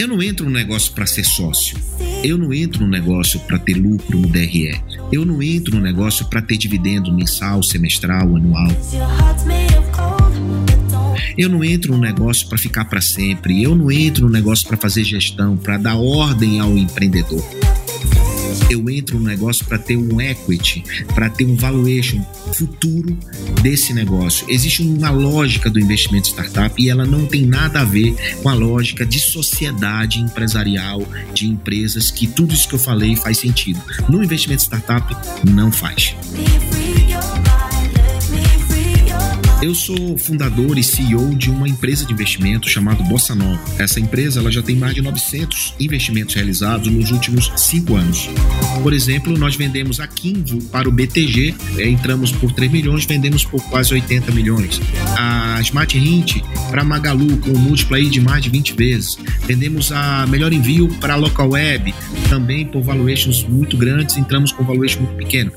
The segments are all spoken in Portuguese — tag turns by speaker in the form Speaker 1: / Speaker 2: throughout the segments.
Speaker 1: Eu não entro no negócio para ser sócio. Eu não entro no negócio para ter lucro no DRE. Eu não entro no negócio para ter dividendo mensal, semestral, anual. Eu não entro no negócio para ficar para sempre. Eu não entro no negócio para fazer gestão, para dar ordem ao empreendedor eu entro no negócio para ter um equity, para ter um valuation futuro desse negócio. Existe uma lógica do investimento startup e ela não tem nada a ver com a lógica de sociedade empresarial de empresas que tudo isso que eu falei faz sentido. No investimento startup não faz. Eu sou fundador e CEO de uma empresa de investimento chamada Bossa Nova. Essa empresa ela já tem mais de 900 investimentos realizados nos últimos cinco anos. Por exemplo, nós vendemos a Kinvo para o BTG, é, entramos por 3 milhões, vendemos por quase 80 milhões. A Smart Hint para Magalu, com um múltiplo aí de mais de 20 vezes. Vendemos a Melhor Envio para a Local Web, também por valuations muito grandes, entramos com valuation muito pequeno.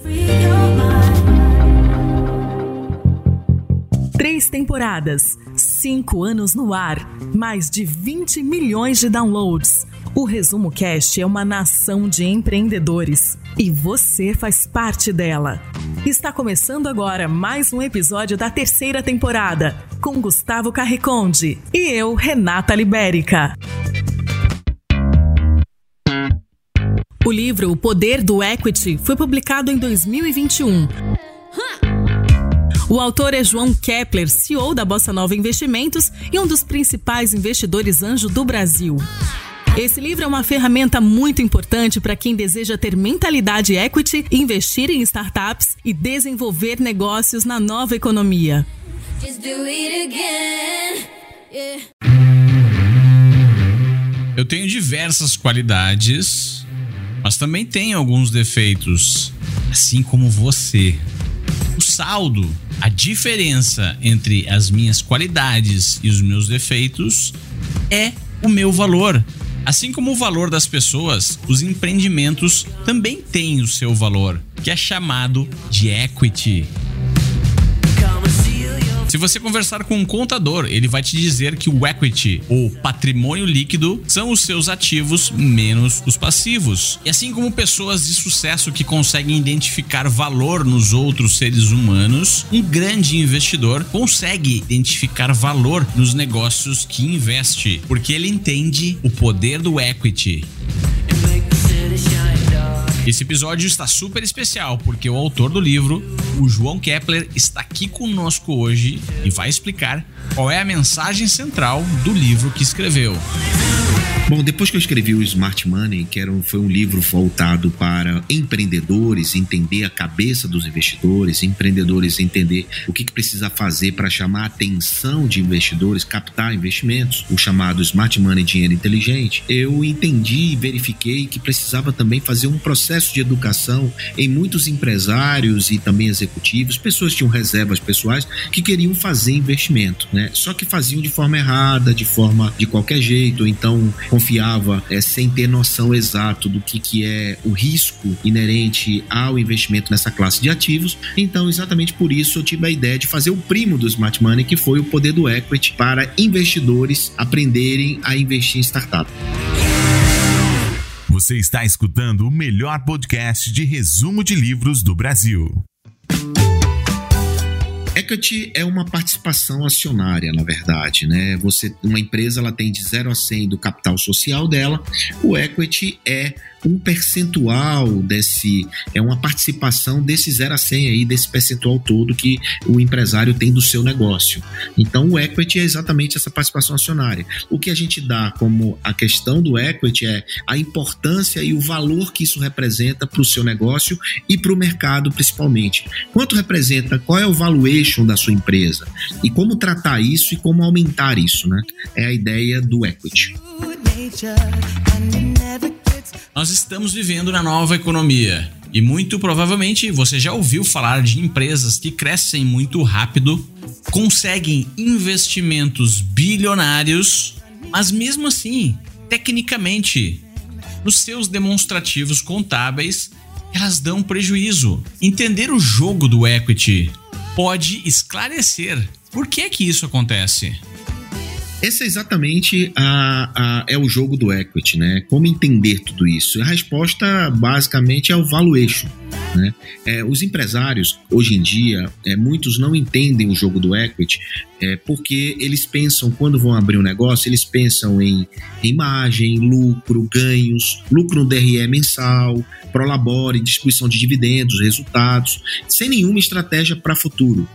Speaker 2: Temporadas, cinco anos no ar, mais de 20 milhões de downloads. O Resumo Cast é uma nação de empreendedores e você faz parte dela. Está começando agora mais um episódio da terceira temporada com Gustavo Carriconde e eu, Renata Libérica. O livro O Poder do Equity foi publicado em 2021 o autor é João Kepler, CEO da Bossa Nova Investimentos e um dos principais investidores anjo do Brasil. Esse livro é uma ferramenta muito importante para quem deseja ter mentalidade equity, investir em startups e desenvolver negócios na nova economia.
Speaker 3: Eu tenho diversas qualidades, mas também tenho alguns defeitos, assim como você. O saldo a diferença entre as minhas qualidades e os meus defeitos é o meu valor. Assim como o valor das pessoas, os empreendimentos também têm o seu valor, que é chamado de equity. Se você conversar com um contador, ele vai te dizer que o equity, ou patrimônio líquido, são os seus ativos menos os passivos. E assim como pessoas de sucesso que conseguem identificar valor nos outros seres humanos, um grande investidor consegue identificar valor nos negócios que investe, porque ele entende o poder do equity. Esse episódio está super especial porque o autor do livro, o João Kepler, está aqui conosco hoje e vai explicar qual é a mensagem central do livro que escreveu.
Speaker 1: Bom, depois que eu escrevi o Smart Money, que era foi um livro voltado para empreendedores, entender a cabeça dos investidores, empreendedores entender o que, que precisa fazer para chamar a atenção de investidores, captar investimentos, o chamado Smart Money Dinheiro Inteligente, eu entendi e verifiquei que precisava também fazer um processo de educação em muitos empresários e também executivos, pessoas que tinham reservas pessoais que queriam fazer investimento, né? Só que faziam de forma errada, de forma de qualquer jeito, então confiava é, sem ter noção exato do que, que é o risco inerente ao investimento nessa classe de ativos. Então, exatamente por isso, eu tive a ideia de fazer o primo do Smart Money, que foi o poder do equity para investidores aprenderem a investir em startup.
Speaker 4: Você está escutando o melhor podcast de resumo de livros do Brasil.
Speaker 1: Equity é uma participação acionária, na verdade, né? Você, uma empresa, ela tem de 0 a 100 do capital social dela. O equity é um percentual desse, é uma participação desse 0 a 100 aí, desse percentual todo que o empresário tem do seu negócio. Então, o equity é exatamente essa participação acionária. O que a gente dá como a questão do equity é a importância e o valor que isso representa para o seu negócio e para o mercado, principalmente. Quanto representa, qual é o valuation da sua empresa e como tratar isso e como aumentar isso, né? É a ideia do equity.
Speaker 3: Nós estamos vivendo na nova economia e muito provavelmente você já ouviu falar de empresas que crescem muito rápido, conseguem investimentos bilionários, mas mesmo assim, tecnicamente, nos seus demonstrativos contábeis, elas dão prejuízo. Entender o jogo do equity pode esclarecer por que que isso acontece.
Speaker 1: Esse é exatamente a, a, é o jogo do equity, né? Como entender tudo isso? A resposta basicamente é o valuation. Né? É, os empresários, hoje em dia, é, muitos não entendem o jogo do equity é, porque eles pensam, quando vão abrir um negócio, eles pensam em, imagem, lucro, ganhos, lucro no DRE mensal, prolabore, distribuição de dividendos, resultados, sem nenhuma estratégia para futuro.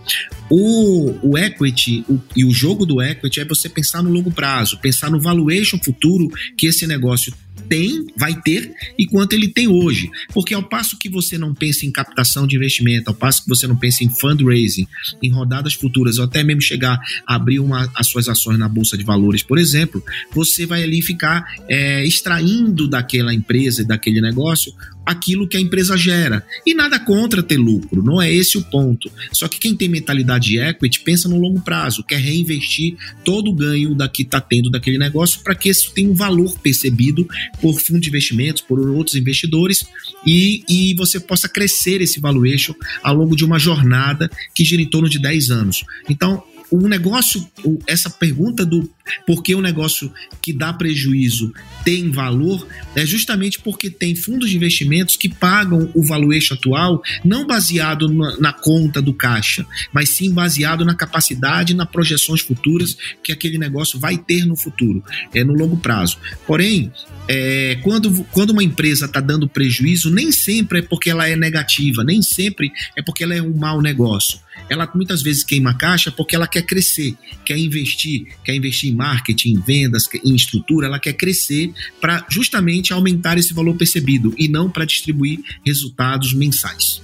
Speaker 1: O, o equity o, e o jogo do equity é você pensar no longo prazo, pensar no valuation futuro que esse negócio tem, vai ter e quanto ele tem hoje. Porque ao passo que você não pensa em captação de investimento, ao passo que você não pensa em fundraising, em rodadas futuras, ou até mesmo chegar a abrir uma, as suas ações na Bolsa de Valores, por exemplo, você vai ali ficar é, extraindo daquela empresa daquele negócio aquilo que a empresa gera. E nada contra ter lucro, não é esse o ponto. Só que quem tem mentalidade de equity pensa no longo prazo, quer reinvestir todo o ganho da que está tendo daquele negócio para que isso tenha um valor percebido por fundo de investimentos, por outros investidores e, e você possa crescer esse valuation ao longo de uma jornada que gira em torno de 10 anos. Então, o negócio, essa pergunta do por que o negócio que dá prejuízo tem valor é justamente porque tem fundos de investimentos que pagam o valuation atual não baseado na, na conta do caixa, mas sim baseado na capacidade nas projeções futuras que aquele negócio vai ter no futuro, é no longo prazo. Porém, é, quando, quando uma empresa está dando prejuízo, nem sempre é porque ela é negativa, nem sempre é porque ela é um mau negócio. Ela muitas vezes queima caixa porque ela quer crescer, quer investir, quer investir em marketing, em vendas, em estrutura, ela quer crescer para justamente aumentar esse valor percebido e não para distribuir resultados mensais.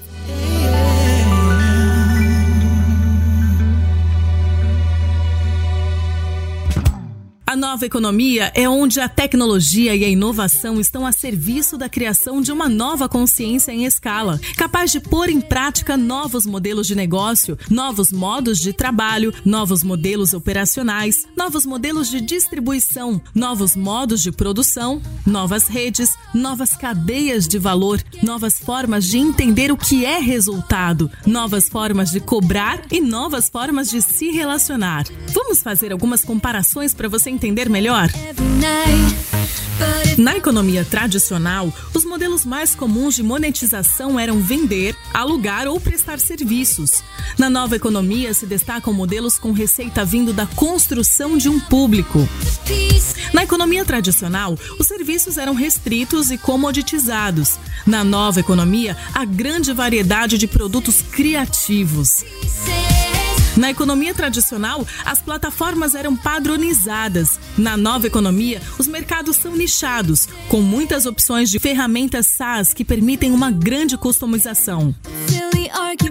Speaker 2: A nova economia é onde a tecnologia e a inovação estão a serviço da criação de uma nova consciência em escala, capaz de pôr em prática novos modelos de negócio, novos modos de trabalho, novos modelos operacionais, novos modelos de distribuição, novos modos de produção, novas redes, novas cadeias de valor, novas formas de entender o que é resultado, novas formas de cobrar e novas formas de se relacionar. Vamos fazer algumas comparações para você entender entender melhor? Na economia tradicional, os modelos mais comuns de monetização eram vender, alugar ou prestar serviços. Na nova economia se destacam modelos com receita vindo da construção de um público. Na economia tradicional, os serviços eram restritos e comoditizados. Na nova economia, há grande variedade de produtos criativos. Na economia tradicional, as plataformas eram padronizadas. Na nova economia, os mercados são nichados, com muitas opções de ferramentas SaaS que permitem uma grande customização.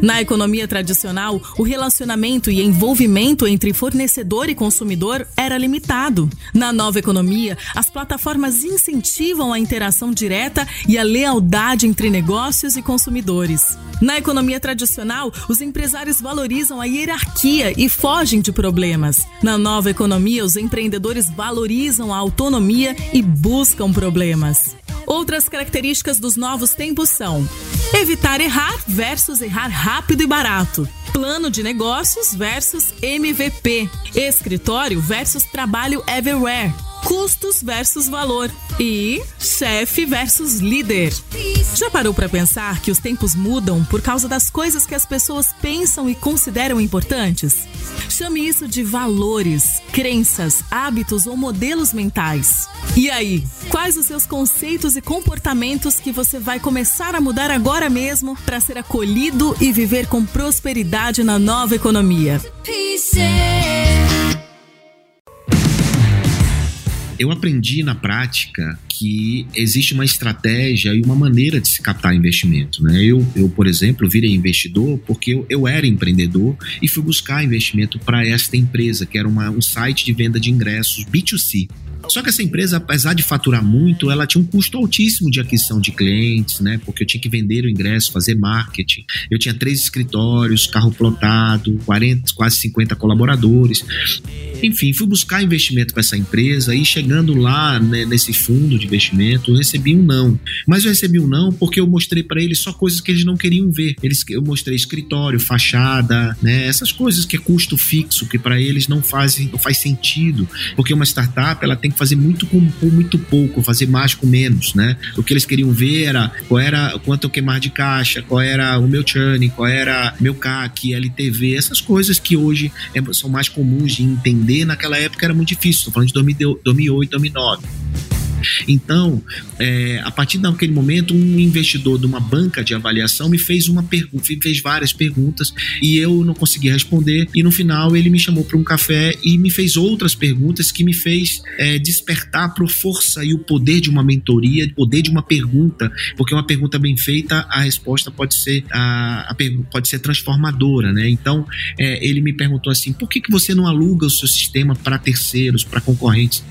Speaker 2: Na economia tradicional, o relacionamento e envolvimento entre fornecedor e consumidor era limitado. Na nova economia, as plataformas incentivam a interação direta e a lealdade entre negócios e consumidores. Na economia tradicional, os empresários valorizam a hierarquia e fogem de problemas. Na nova economia, os empreendedores valorizam a autonomia e buscam problemas. Outras características dos novos tempos são evitar errar versus errar rápido e barato. Plano de negócios versus MVP. Escritório versus trabalho everywhere custos versus valor e chefe versus líder. Já parou para pensar que os tempos mudam por causa das coisas que as pessoas pensam e consideram importantes? Chame isso de valores, crenças, hábitos ou modelos mentais. E aí, quais os seus conceitos e comportamentos que você vai começar a mudar agora mesmo para ser acolhido e viver com prosperidade na nova economia?
Speaker 1: Eu aprendi na prática que existe uma estratégia e uma maneira de se captar investimento. Né? Eu, eu, por exemplo, virei investidor porque eu, eu era empreendedor e fui buscar investimento para esta empresa, que era uma, um site de venda de ingressos B2C. Só que essa empresa, apesar de faturar muito, ela tinha um custo altíssimo de aquisição de clientes, né? Porque eu tinha que vender o ingresso, fazer marketing. Eu tinha três escritórios, carro plotado, 40, quase 50 colaboradores. Enfim, fui buscar investimento para essa empresa e chegando lá né, nesse fundo de investimento, eu recebi um não. Mas eu recebi um não porque eu mostrei para eles só coisas que eles não queriam ver. Eles, eu mostrei escritório, fachada, né? Essas coisas que é custo fixo, que para eles não fazem, não faz sentido. Porque uma startup ela tem que fazer muito com, com, muito pouco, fazer mais com menos, né? O que eles queriam ver era qual era quanto eu queimar de caixa, qual era o meu churn, qual era meu CAC, LTV, essas coisas que hoje é, são mais comuns de entender, naquela época era muito difícil. Estou falando de 2008, 2009. Então, é, a partir daquele momento, um investidor de uma banca de avaliação me fez uma pergunta, fez várias perguntas e eu não consegui responder. E no final ele me chamou para um café e me fez outras perguntas que me fez é, despertar para a força e o poder de uma mentoria, o poder de uma pergunta, porque uma pergunta bem feita, a resposta pode ser a, a pode ser transformadora, né? Então é, ele me perguntou assim: por que, que você não aluga o seu sistema para terceiros, para concorrentes?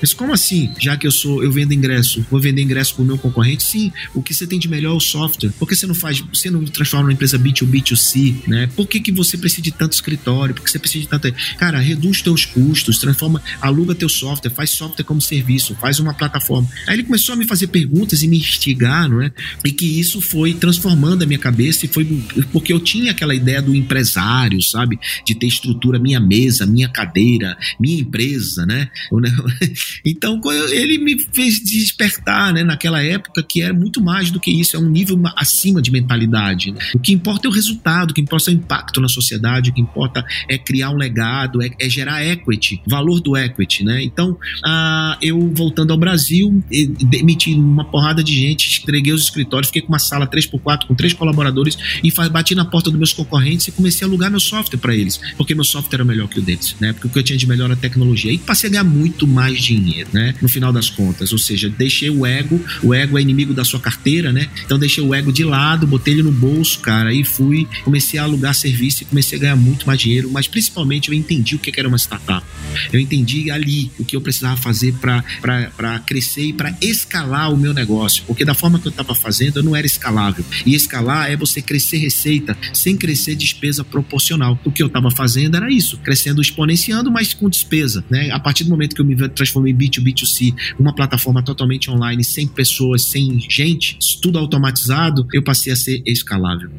Speaker 1: Mas como assim? Já que eu sou, eu vendo ingresso, vou vender ingresso pro meu concorrente? Sim, o que você tem de melhor é o software. Por que você não faz, você não transforma numa empresa B2B, B2C, né? Por que, que você precisa de tanto escritório? Por que você precisa de tanto. Cara, reduz teus custos, transforma, aluga teu software, faz software como serviço, faz uma plataforma. Aí ele começou a me fazer perguntas e me instigar, não é? E que isso foi transformando a minha cabeça e foi porque eu tinha aquela ideia do empresário, sabe? De ter estrutura, minha mesa, minha cadeira, minha empresa, né? Então ele me fez despertar, né, naquela época que é muito mais do que isso, é um nível acima de mentalidade. Né? O que importa é o resultado, o que importa é o impacto na sociedade, o que importa é criar um legado, é, é gerar equity, valor do equity, né? Então, ah, eu voltando ao Brasil, demiti uma porrada de gente, entreguei os escritórios, fiquei com uma sala 3x4 com três colaboradores e bati na porta dos meus concorrentes e comecei a alugar meu software para eles, porque meu software era melhor que o deles, né? Porque o que eu tinha de melhor era a tecnologia. E passei a ganhar muito mais dinheiro dinheiro, né? No final das contas, ou seja, deixei o ego, o ego é inimigo da sua carteira, né? Então deixei o ego de lado, botei ele no bolso, cara, e fui, comecei a alugar serviço e comecei a ganhar muito mais dinheiro, mas principalmente eu entendi o que era uma startup. Eu entendi ali o que eu precisava fazer para crescer e para escalar o meu negócio, porque da forma que eu estava fazendo, eu não era escalável. E escalar é você crescer receita sem crescer despesa proporcional. O que eu estava fazendo era isso, crescendo exponenciando, mas com despesa, né? A partir do momento que eu me transformei B2B2C, uma plataforma totalmente online, sem pessoas, sem gente, tudo automatizado, eu passei a ser escalável.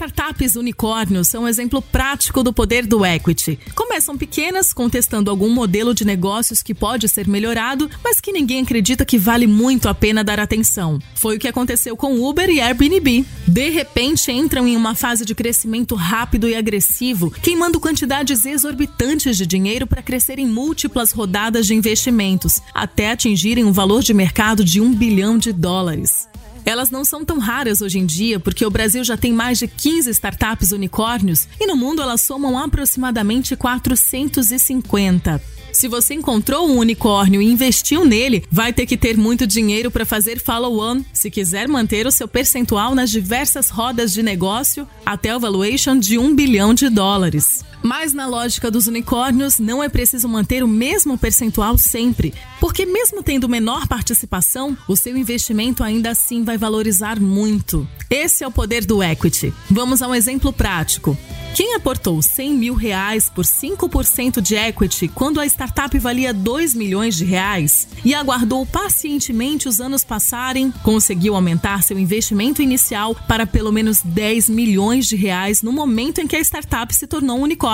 Speaker 2: Startups unicórnios são um exemplo prático do poder do equity. Começam pequenas, contestando algum modelo de negócios que pode ser melhorado, mas que ninguém acredita que vale muito a pena dar atenção. Foi o que aconteceu com Uber e Airbnb. De repente entram em uma fase de crescimento rápido e agressivo, queimando quantidades exorbitantes de dinheiro para crescer em múltiplas rodadas de investimentos, até atingirem um valor de mercado de um bilhão de dólares. Elas não são tão raras hoje em dia porque o Brasil já tem mais de 15 startups unicórnios e no mundo elas somam aproximadamente 450. Se você encontrou um unicórnio e investiu nele, vai ter que ter muito dinheiro para fazer follow-on se quiser manter o seu percentual nas diversas rodas de negócio até o valuation de um bilhão de dólares. Mas na lógica dos unicórnios, não é preciso manter o mesmo percentual sempre, porque mesmo tendo menor participação, o seu investimento ainda assim vai valorizar muito. Esse é o poder do equity. Vamos a um exemplo prático. Quem aportou 100 mil reais por 5% de equity quando a startup valia 2 milhões de reais e aguardou pacientemente os anos passarem, conseguiu aumentar seu investimento inicial para pelo menos 10 milhões de reais no momento em que a startup se tornou um unicórnio.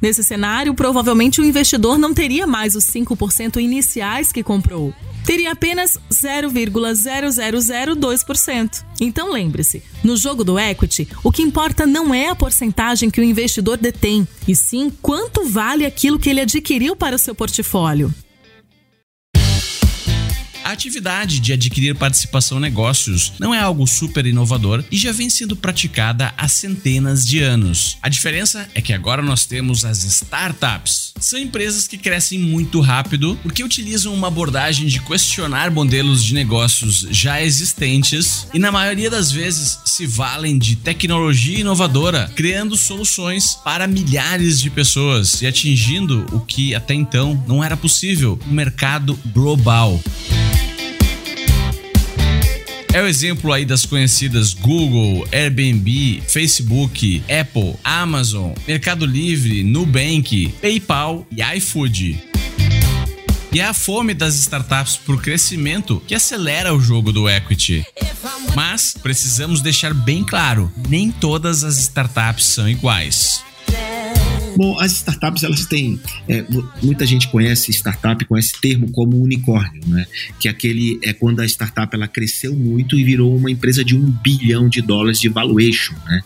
Speaker 2: Nesse cenário, provavelmente o investidor não teria mais os 5% iniciais que comprou teria apenas 0,0002%. Então lembre-se, no jogo do equity, o que importa não é a porcentagem que o investidor detém, e sim quanto vale aquilo que ele adquiriu para o seu portfólio.
Speaker 3: A atividade de adquirir participação em negócios não é algo super inovador e já vem sendo praticada há centenas de anos. A diferença é que agora nós temos as startups. São empresas que crescem muito rápido porque utilizam uma abordagem de questionar modelos de negócios já existentes e, na maioria das vezes, se valem de tecnologia inovadora, criando soluções para milhares de pessoas e atingindo o que até então não era possível: o mercado global. É o exemplo aí das conhecidas Google, Airbnb, Facebook, Apple, Amazon, Mercado Livre, Nubank, PayPal e iFood. E é a fome das startups por crescimento que acelera o jogo do equity. Mas precisamos deixar bem claro: nem todas as startups são iguais.
Speaker 1: Bom, as startups, elas têm. É, muita gente conhece startup com esse termo como unicórnio, né? Que é aquele é quando a startup ela cresceu muito e virou uma empresa de um bilhão de dólares de valuation, né?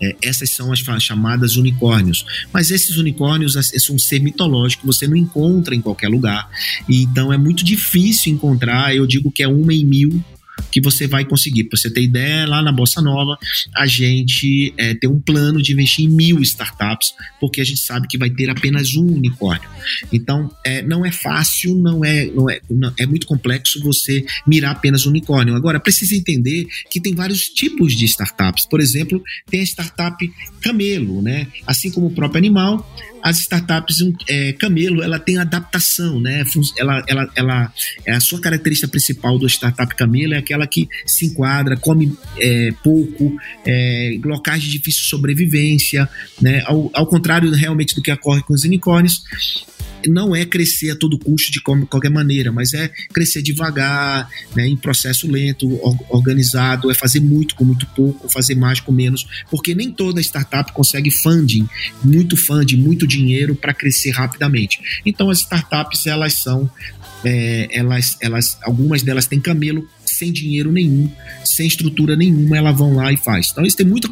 Speaker 1: É, essas são as chamadas unicórnios. Mas esses unicórnios são um ser mitológico, você não encontra em qualquer lugar. Então é muito difícil encontrar, eu digo que é uma em mil que você vai conseguir. Para você ter ideia, lá na Bossa Nova, a gente é, tem um plano de investir em mil startups, porque a gente sabe que vai ter apenas um unicórnio. Então, é, não é fácil, não é, não é, não, é muito complexo você mirar apenas um unicórnio. Agora, precisa entender que tem vários tipos de startups. Por exemplo, tem a startup camelo, né? Assim como o próprio animal, as startups é, Camelo ela tem adaptação, né? Ela, ela, ela, é a sua característica principal do startup Camelo é aquela que se enquadra, come é, pouco, é, locais de difícil sobrevivência, né? Ao, ao contrário realmente do que ocorre com os unicórnios, não é crescer a todo custo de qualquer maneira, mas é crescer devagar, né, em processo lento, organizado, é fazer muito com muito pouco, fazer mais com menos, porque nem toda startup consegue funding, muito funding, muito dinheiro para crescer rapidamente. Então as startups elas são é, elas, elas, algumas delas têm camelo sem dinheiro nenhum, sem estrutura nenhuma, elas vão lá e faz. Então isso tem muita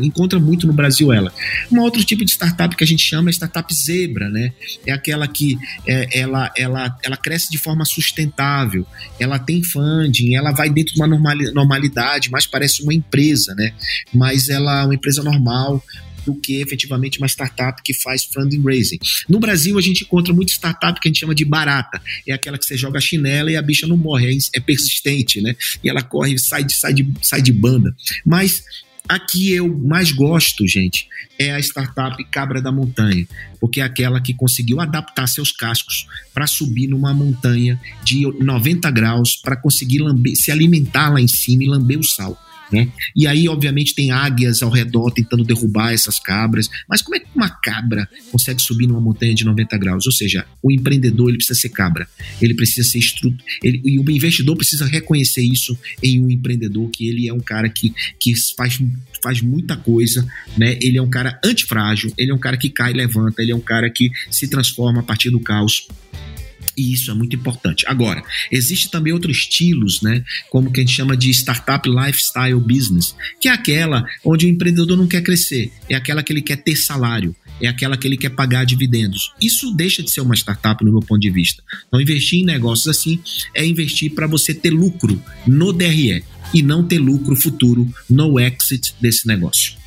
Speaker 1: encontra muito no Brasil ela. Um outro tipo de startup que a gente chama é startup zebra, né? É aquela que é, ela, ela, ela cresce de forma sustentável, ela tem funding, ela vai dentro de uma normalidade, mas parece uma empresa, né? Mas ela é uma empresa normal, do que efetivamente uma startup que faz fundraising. No Brasil, a gente encontra muita startup que a gente chama de barata. É aquela que você joga a chinela e a bicha não morre, é, é persistente, né? E ela corre, sai de, sai de, sai de banda. Mas a que eu mais gosto, gente, é a startup Cabra da Montanha, porque é aquela que conseguiu adaptar seus cascos para subir numa montanha de 90 graus para conseguir lamber, se alimentar lá em cima e lamber o sal. Né? E aí, obviamente, tem águias ao redor tentando derrubar essas cabras. Mas como é que uma cabra consegue subir numa montanha de 90 graus? Ou seja, o empreendedor ele precisa ser cabra, ele precisa ser estruto, ele, e o investidor precisa reconhecer isso em um empreendedor, que ele é um cara que, que faz, faz muita coisa, né? Ele é um cara antifrágil, ele é um cara que cai e levanta, ele é um cara que se transforma a partir do caos. E isso é muito importante. Agora, existe também outros estilos, né? Como que a gente chama de startup lifestyle business, que é aquela onde o empreendedor não quer crescer, é aquela que ele quer ter salário, é aquela que ele quer pagar dividendos. Isso deixa de ser uma startup no meu ponto de vista. Então, investir em negócios assim é investir para você ter lucro no DRE e não ter lucro futuro no exit desse negócio.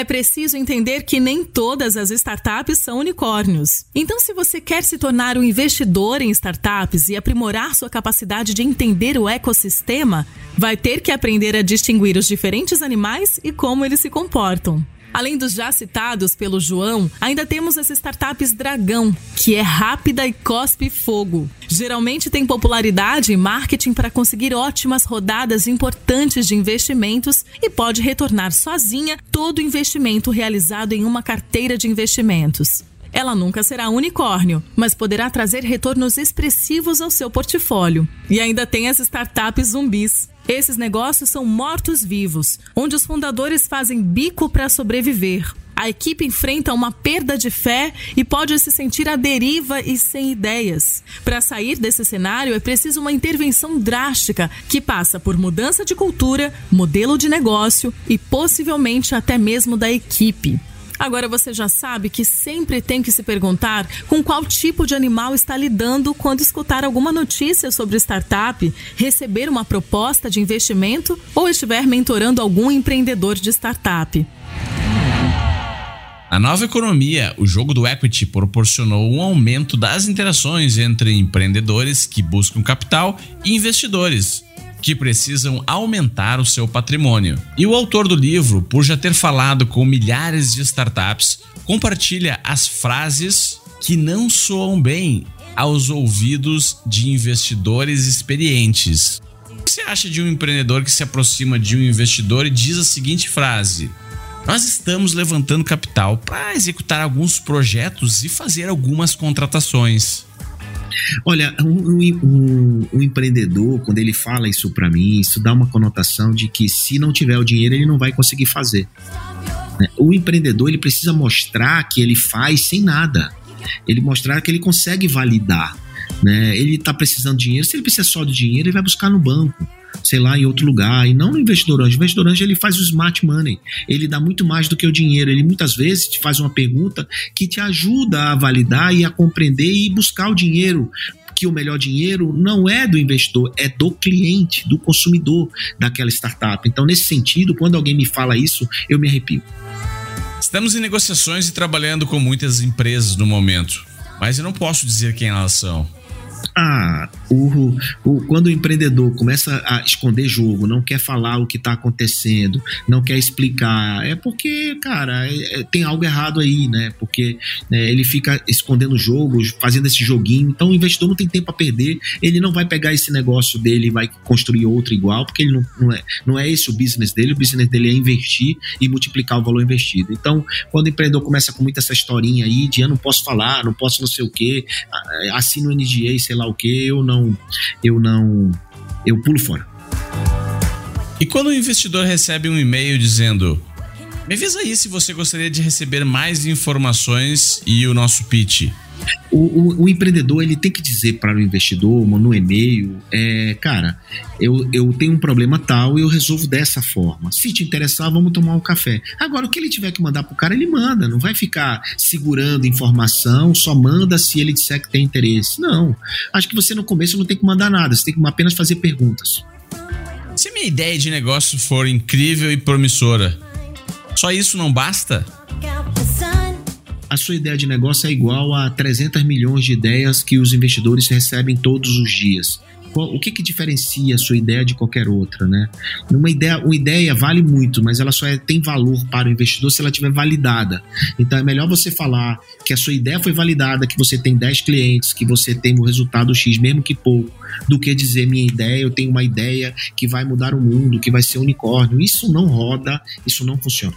Speaker 2: É preciso entender que nem todas as startups são unicórnios. Então, se você quer se tornar um investidor em startups e aprimorar sua capacidade de entender o ecossistema, vai ter que aprender a distinguir os diferentes animais e como eles se comportam. Além dos já citados pelo João, ainda temos as startups Dragão, que é rápida e cospe fogo. Geralmente tem popularidade e marketing para conseguir ótimas rodadas importantes de investimentos e pode retornar sozinha todo investimento realizado em uma carteira de investimentos. Ela nunca será unicórnio, mas poderá trazer retornos expressivos ao seu portfólio. E ainda tem as startups zumbis. Esses negócios são mortos-vivos, onde os fundadores fazem bico para sobreviver. A equipe enfrenta uma perda de fé e pode se sentir à deriva e sem ideias. Para sair desse cenário, é preciso uma intervenção drástica que passa por mudança de cultura, modelo de negócio e possivelmente até mesmo da equipe. Agora você já sabe que sempre tem que se perguntar com qual tipo de animal está lidando quando escutar alguma notícia sobre startup, receber uma proposta de investimento ou estiver mentorando algum empreendedor de startup.
Speaker 3: Na nova economia, o jogo do equity proporcionou um aumento das interações entre empreendedores que buscam capital e investidores que precisam aumentar o seu patrimônio. E o autor do livro, por já ter falado com milhares de startups, compartilha as frases que não soam bem aos ouvidos de investidores experientes. O que você acha de um empreendedor que se aproxima de um investidor e diz a seguinte frase: Nós estamos levantando capital para executar alguns projetos e fazer algumas contratações.
Speaker 1: Olha, um, um, um, empreendedor, quando ele fala isso para mim, isso dá uma conotação de que se não tiver o dinheiro, ele não vai conseguir fazer. Né? O empreendedor, ele precisa mostrar que ele faz sem nada. Ele mostrar que ele consegue validar. Né? Ele está precisando de dinheiro. Se ele precisa só de dinheiro, ele vai buscar no banco sei lá, em outro lugar, e não no investidor anjo. O investidor anjo ele faz o smart money, ele dá muito mais do que o dinheiro. Ele muitas vezes te faz uma pergunta que te ajuda a validar e a compreender e buscar o dinheiro que o melhor dinheiro não é do investidor, é do cliente, do consumidor daquela startup. Então, nesse sentido, quando alguém me fala isso, eu me arrepio.
Speaker 3: Estamos em negociações e trabalhando com muitas empresas no momento, mas eu não posso dizer quem elas são.
Speaker 1: Ah, o, o, quando o empreendedor começa a esconder jogo, não quer falar o que está acontecendo, não quer explicar, é porque, cara, é, é, tem algo errado aí, né? Porque né, ele fica escondendo jogos, fazendo esse joguinho. Então o investidor não tem tempo a perder, ele não vai pegar esse negócio dele e vai construir outro igual, porque ele não, não, é, não é esse o business dele, o business dele é investir e multiplicar o valor investido. Então, quando o empreendedor começa com muita essa historinha aí de eu não posso falar, não posso não sei o quê, assino o NDA, sei lá o que, eu não, eu não, eu pulo fora.
Speaker 3: E quando o investidor recebe um e-mail dizendo: Me avisa aí se você gostaria de receber mais informações e o nosso pitch.
Speaker 1: O, o, o, empreendedor ele tem que dizer para o investidor no e-mail, é, cara, eu, eu tenho um problema tal e eu resolvo dessa forma. Se te interessar, vamos tomar um café. Agora, o que ele tiver que mandar pro cara, ele manda. Não vai ficar segurando informação, só manda se ele disser que tem interesse. Não. Acho que você no começo não tem que mandar nada, você tem que apenas fazer perguntas.
Speaker 3: Se minha ideia de negócio for incrível e promissora, só isso não basta?
Speaker 1: A sua ideia de negócio é igual a 300 milhões de ideias que os investidores recebem todos os dias. O que, que diferencia a sua ideia de qualquer outra, né? Uma ideia, uma ideia vale muito, mas ela só é, tem valor para o investidor se ela tiver validada. Então é melhor você falar que a sua ideia foi validada, que você tem 10 clientes, que você tem o resultado X, mesmo que pouco, do que dizer minha ideia, eu tenho uma ideia que vai mudar o mundo, que vai ser unicórnio. Isso não roda, isso não funciona.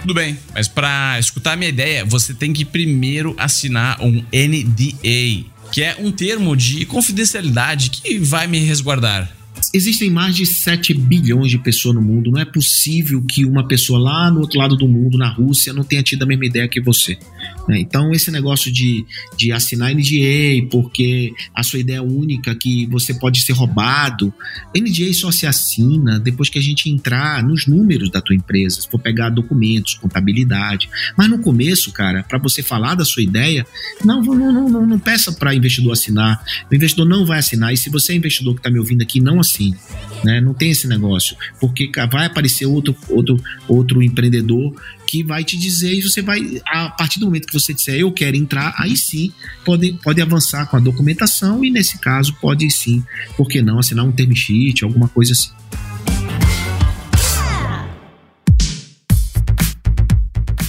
Speaker 3: Tudo bem, mas para escutar a minha ideia, você tem que primeiro assinar um NDA, que é um termo de confidencialidade que vai me resguardar.
Speaker 1: Existem mais de 7 bilhões de pessoas no mundo. Não é possível que uma pessoa lá no outro lado do mundo, na Rússia, não tenha tido a mesma ideia que você. Né? Então, esse negócio de, de assinar NDA porque a sua ideia é única, que você pode ser roubado, NDA só se assina depois que a gente entrar nos números da tua empresa, se for pegar documentos, contabilidade. Mas no começo, cara, para você falar da sua ideia, não, não, não, não, peça para investidor assinar. O investidor não vai assinar. E se você é investidor que está me ouvindo aqui, não assine. Né? Não tem esse negócio. Porque vai aparecer outro, outro, outro empreendedor que vai te dizer e você vai, a partir do momento que você disser eu quero entrar, aí sim pode, pode avançar com a documentação e nesse caso pode sim, por que não, assinar um term sheet, alguma coisa assim.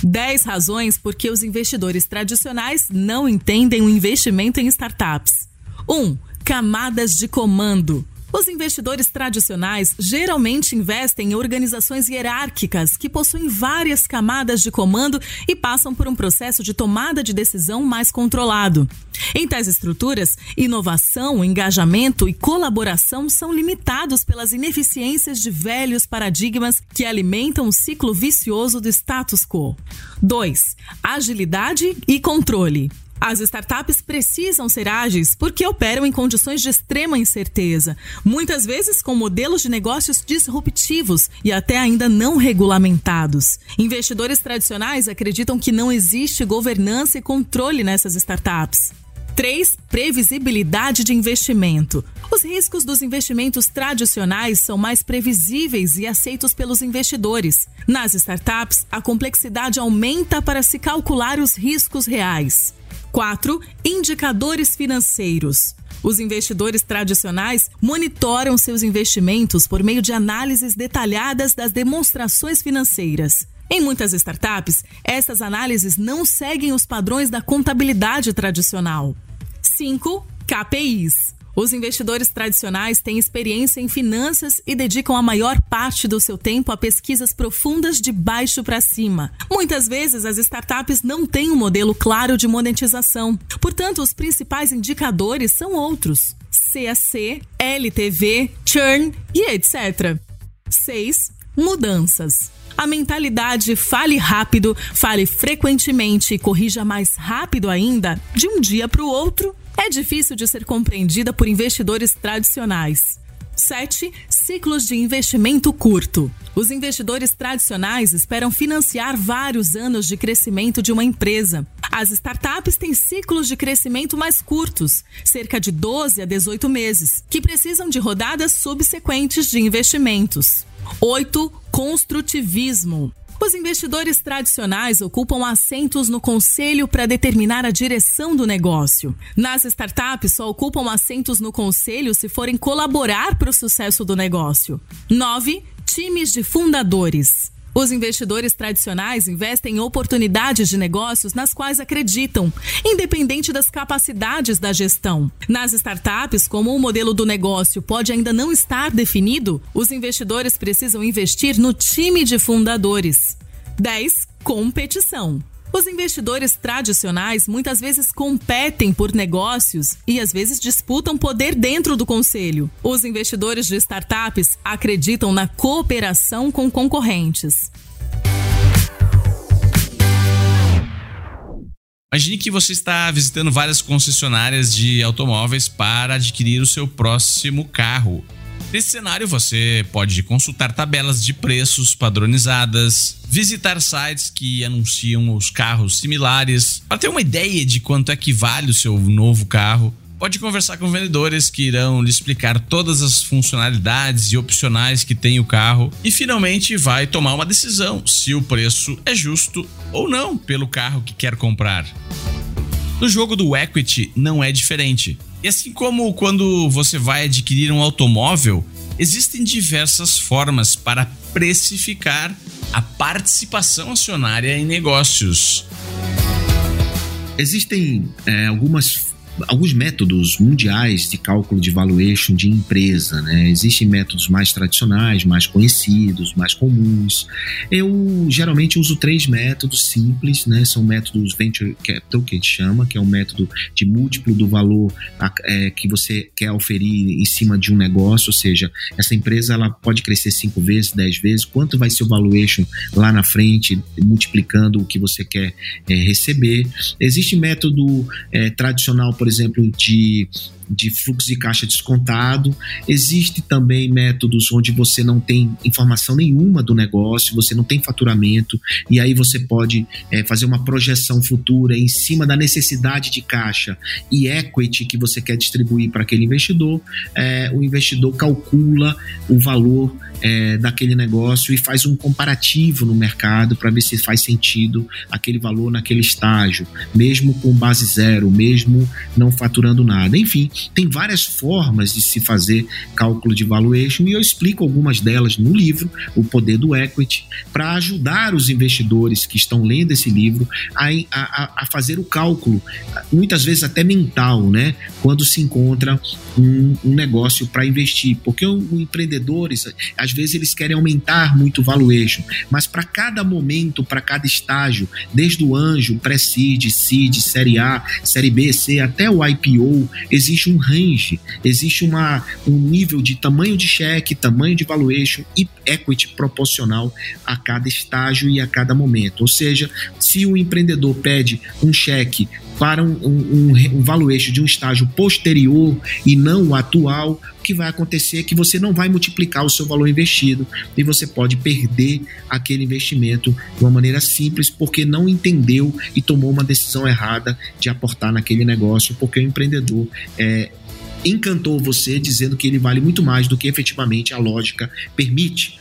Speaker 2: Dez razões por que os investidores tradicionais não entendem o investimento em startups. 1. Um, camadas de comando. Os investidores tradicionais geralmente investem em organizações hierárquicas que possuem várias camadas de comando e passam por um processo de tomada de decisão mais controlado. Em tais estruturas, inovação, engajamento e colaboração são limitados pelas ineficiências de velhos paradigmas que alimentam o ciclo vicioso do status quo. 2. Agilidade e controle. As startups precisam ser ágeis porque operam em condições de extrema incerteza, muitas vezes com modelos de negócios disruptivos e até ainda não regulamentados. Investidores tradicionais acreditam que não existe governança e controle nessas startups. 3. Previsibilidade de investimento. Os riscos dos investimentos tradicionais são mais previsíveis e aceitos pelos investidores. Nas startups, a complexidade aumenta para se calcular os riscos reais. 4. Indicadores financeiros. Os investidores tradicionais monitoram seus investimentos por meio de análises detalhadas das demonstrações financeiras. Em muitas startups, essas análises não seguem os padrões da contabilidade tradicional. 5. KPIs. Os investidores tradicionais têm experiência em finanças e dedicam a maior parte do seu tempo a pesquisas profundas de baixo para cima. Muitas vezes, as startups não têm um modelo claro de monetização. Portanto, os principais indicadores são outros: CAC, LTV, churn e etc. 6. Mudanças. A mentalidade fale rápido, fale frequentemente e corrija mais rápido ainda, de um dia para o outro, é difícil de ser compreendida por investidores tradicionais. 7. Ciclos de investimento curto. Os investidores tradicionais esperam financiar vários anos de crescimento de uma empresa. As startups têm ciclos de crescimento mais curtos, cerca de 12 a 18 meses, que precisam de rodadas subsequentes de investimentos. 8. Construtivismo. Os investidores tradicionais ocupam assentos no conselho para determinar a direção do negócio. Nas startups, só ocupam assentos no conselho se forem colaborar para o sucesso do negócio. 9. Times de fundadores. Os investidores tradicionais investem em oportunidades de negócios nas quais acreditam, independente das capacidades da gestão. Nas startups, como o modelo do negócio pode ainda não estar definido, os investidores precisam investir no time de fundadores. 10. Competição. Os investidores tradicionais muitas vezes competem por negócios e às vezes disputam poder dentro do conselho. Os investidores de startups acreditam na cooperação com concorrentes.
Speaker 3: Imagine que você está visitando várias concessionárias de automóveis para adquirir o seu próximo carro. Nesse cenário, você pode consultar tabelas de preços padronizadas, visitar sites que anunciam os carros similares, para ter uma ideia de quanto é que vale o seu novo carro. Pode conversar com vendedores que irão lhe explicar todas as funcionalidades e opcionais que tem o carro e finalmente vai tomar uma decisão se o preço é justo ou não pelo carro que quer comprar. No jogo do equity não é diferente. E assim como quando você vai adquirir um automóvel, existem diversas formas para precificar a participação acionária em negócios.
Speaker 1: Existem é, algumas alguns métodos mundiais de cálculo de valuation de empresa, né? Existem métodos mais tradicionais, mais conhecidos, mais comuns. Eu geralmente uso três métodos simples, né? São métodos venture capital que a gente chama, que é um método de múltiplo do valor é, que você quer oferir em cima de um negócio, ou seja, essa empresa ela pode crescer cinco vezes, dez vezes. Quanto vai ser o valuation lá na frente, multiplicando o que você quer é, receber? Existe método é, tradicional por exemplo, de, de fluxo de caixa descontado. Existe também métodos onde você não tem informação nenhuma do negócio, você não tem faturamento, e aí você pode é, fazer uma projeção futura em cima da necessidade de caixa e equity que você quer distribuir para aquele investidor. É, o investidor calcula o valor é, daquele negócio e faz um comparativo no mercado para ver se faz sentido aquele valor naquele estágio, mesmo com base zero, mesmo não faturando nada. Enfim, tem várias formas de se fazer cálculo de valuation e eu explico algumas delas no livro, O Poder do Equity, para ajudar os investidores que estão lendo esse livro a, a, a fazer o cálculo, muitas vezes até mental, né? Quando se encontra um, um negócio para investir, porque o, o empreendedores, às vezes eles querem aumentar muito o valuation, mas para cada momento, para cada estágio, desde o anjo, pré-seed, seed, série A, série B, C, até o IPO, existe um range, existe uma, um nível de tamanho de cheque, tamanho de valuation e equity proporcional a cada estágio e a cada momento. Ou seja, se o empreendedor pede um cheque para um, um, um valuation de um estágio posterior e não o atual, o que vai acontecer é que você não vai multiplicar o seu valor investido e você pode perder aquele investimento de uma maneira simples porque não entendeu e tomou uma decisão errada de aportar naquele negócio, porque o empreendedor é, encantou você dizendo que ele vale muito mais do que efetivamente a lógica permite.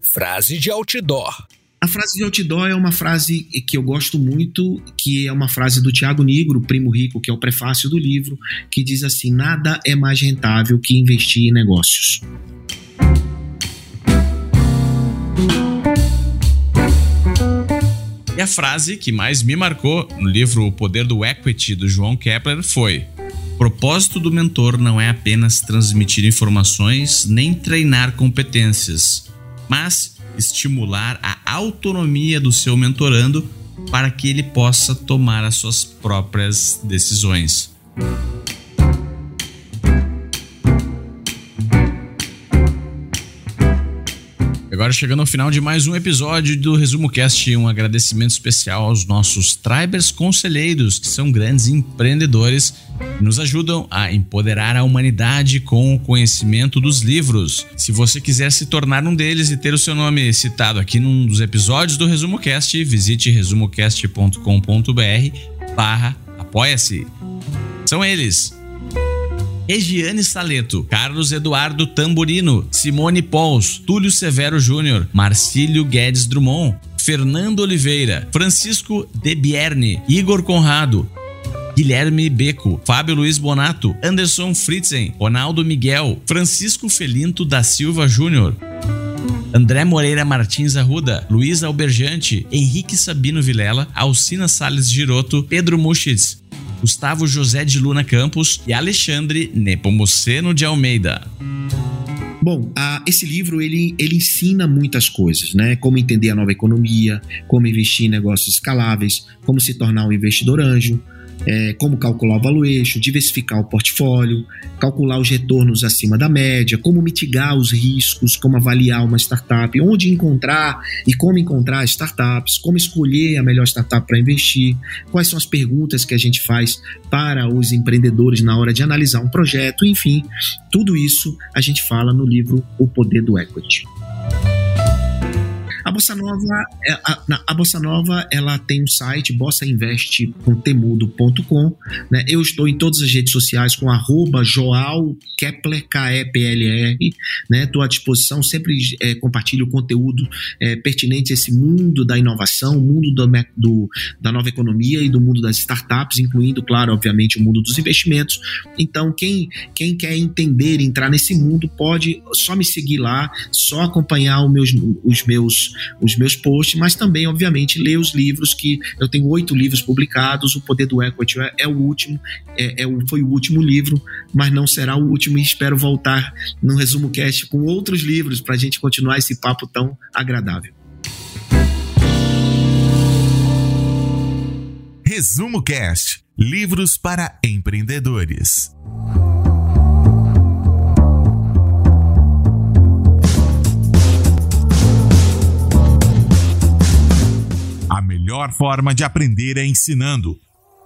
Speaker 5: Frase de outdoor.
Speaker 1: A frase de outdoor é uma frase que eu gosto muito, que é uma frase do Tiago Nigro, primo rico, que é o prefácio do livro, que diz assim: Nada é mais rentável que investir em negócios.
Speaker 3: E a frase que mais me marcou no livro O Poder do Equity, do João Kepler, foi: propósito do mentor não é apenas transmitir informações nem treinar competências, mas estimular a autonomia do seu mentorando para que ele possa tomar as suas próprias decisões. Agora chegando ao final de mais um episódio do Resumo Cast, um agradecimento especial aos nossos Tribers Conselheiros, que são grandes empreendedores que nos ajudam a empoderar a humanidade com o conhecimento dos livros. Se você quiser se tornar um deles e ter o seu nome citado aqui num dos episódios do Resumo Cast, visite resumocast.com.br barra apoia-se. São eles Regiane Saleto, Carlos Eduardo Tamburino, Simone Pauls, Túlio Severo Júnior, Marcílio Guedes Drummond, Fernando Oliveira, Francisco Debierne, Igor Conrado, Guilherme Beco, Fábio Luiz Bonato, Anderson Fritzen, Ronaldo Miguel, Francisco Felinto da Silva Júnior, André Moreira Martins Arruda, Luiz Alberjante, Henrique Sabino Vilela, Alcina Sales Giroto, Pedro Muschitz, Gustavo José de Luna Campos e Alexandre Nepomuceno de Almeida.
Speaker 1: Bom, esse livro ele, ele ensina muitas coisas, né? Como entender a nova economia, como investir em negócios escaláveis, como se tornar um investidor anjo, é, como calcular o valuation, diversificar o portfólio, calcular os retornos acima da média, como mitigar os riscos, como avaliar uma startup, onde encontrar e como encontrar startups, como escolher a melhor startup para investir, quais são as perguntas que a gente faz para os empreendedores na hora de analisar um projeto, enfim, tudo isso a gente fala no livro O Poder do Equity. A Bossa Nova, é, a, a Bossa Nova, ela tem um site bossainveste.temudo.com, né? Eu estou em todas as redes sociais com arroba Joal Kepler, K-E-P-L-R, né? Estou à disposição, sempre é, compartilho conteúdo é, pertinente a esse mundo da inovação, mundo do, do, da nova economia e do mundo das startups, incluindo, claro, obviamente, o mundo dos investimentos. Então, quem, quem quer entender, entrar nesse mundo, pode só me seguir lá, só acompanhar os meus, os os meus posts, mas também, obviamente, ler os livros que eu tenho oito livros publicados. O Poder do Equity é, é o último, é, é, foi o último livro, mas não será o último. E espero voltar no resumo cast com outros livros para a gente continuar esse papo tão agradável.
Speaker 4: Resumo Cast Livros para empreendedores. melhor forma de aprender é ensinando.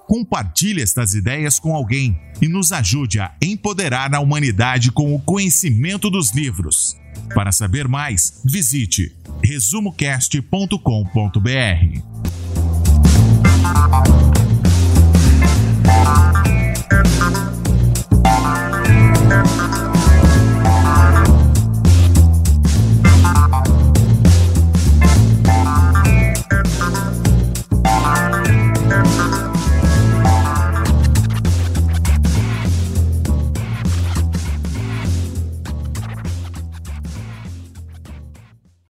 Speaker 4: Compartilhe estas ideias com alguém e nos ajude a empoderar a humanidade com o conhecimento dos livros. Para saber mais, visite resumocast.com.br.